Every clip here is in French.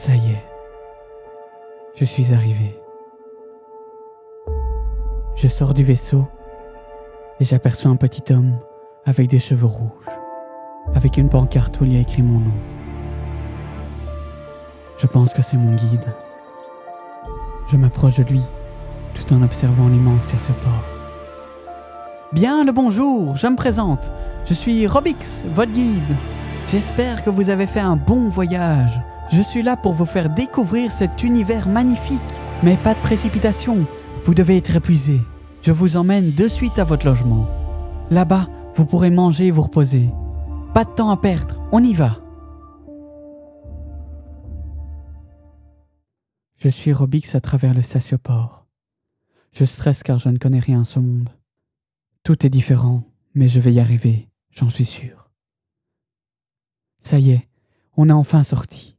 Ça y est, je suis arrivé. Je sors du vaisseau et j'aperçois un petit homme avec des cheveux rouges, avec une pancarte où il a écrit mon nom. Je pense que c'est mon guide. Je m'approche de lui tout en observant l'immense port. Bien le bonjour, je me présente. Je suis Robix, votre guide. J'espère que vous avez fait un bon voyage. Je suis là pour vous faire découvrir cet univers magnifique. Mais pas de précipitation, vous devez être épuisé. Je vous emmène de suite à votre logement. Là-bas, vous pourrez manger et vous reposer. Pas de temps à perdre, on y va. Je suis Robix à travers le statioport. Je stresse car je ne connais rien à ce monde. Tout est différent, mais je vais y arriver, j'en suis sûr. Ça y est, on est enfin sorti.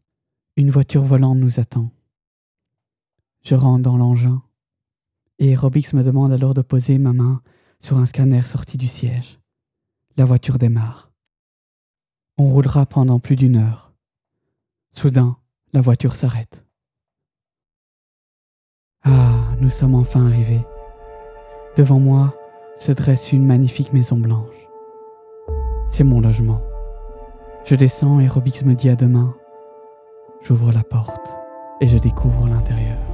Une voiture volante nous attend. Je rentre dans l'engin et Robix me demande alors de poser ma main sur un scanner sorti du siège. La voiture démarre. On roulera pendant plus d'une heure. Soudain, la voiture s'arrête. Ah, nous sommes enfin arrivés. Devant moi se dresse une magnifique maison blanche. C'est mon logement. Je descends et Robix me dit à demain. J'ouvre la porte et je découvre l'intérieur.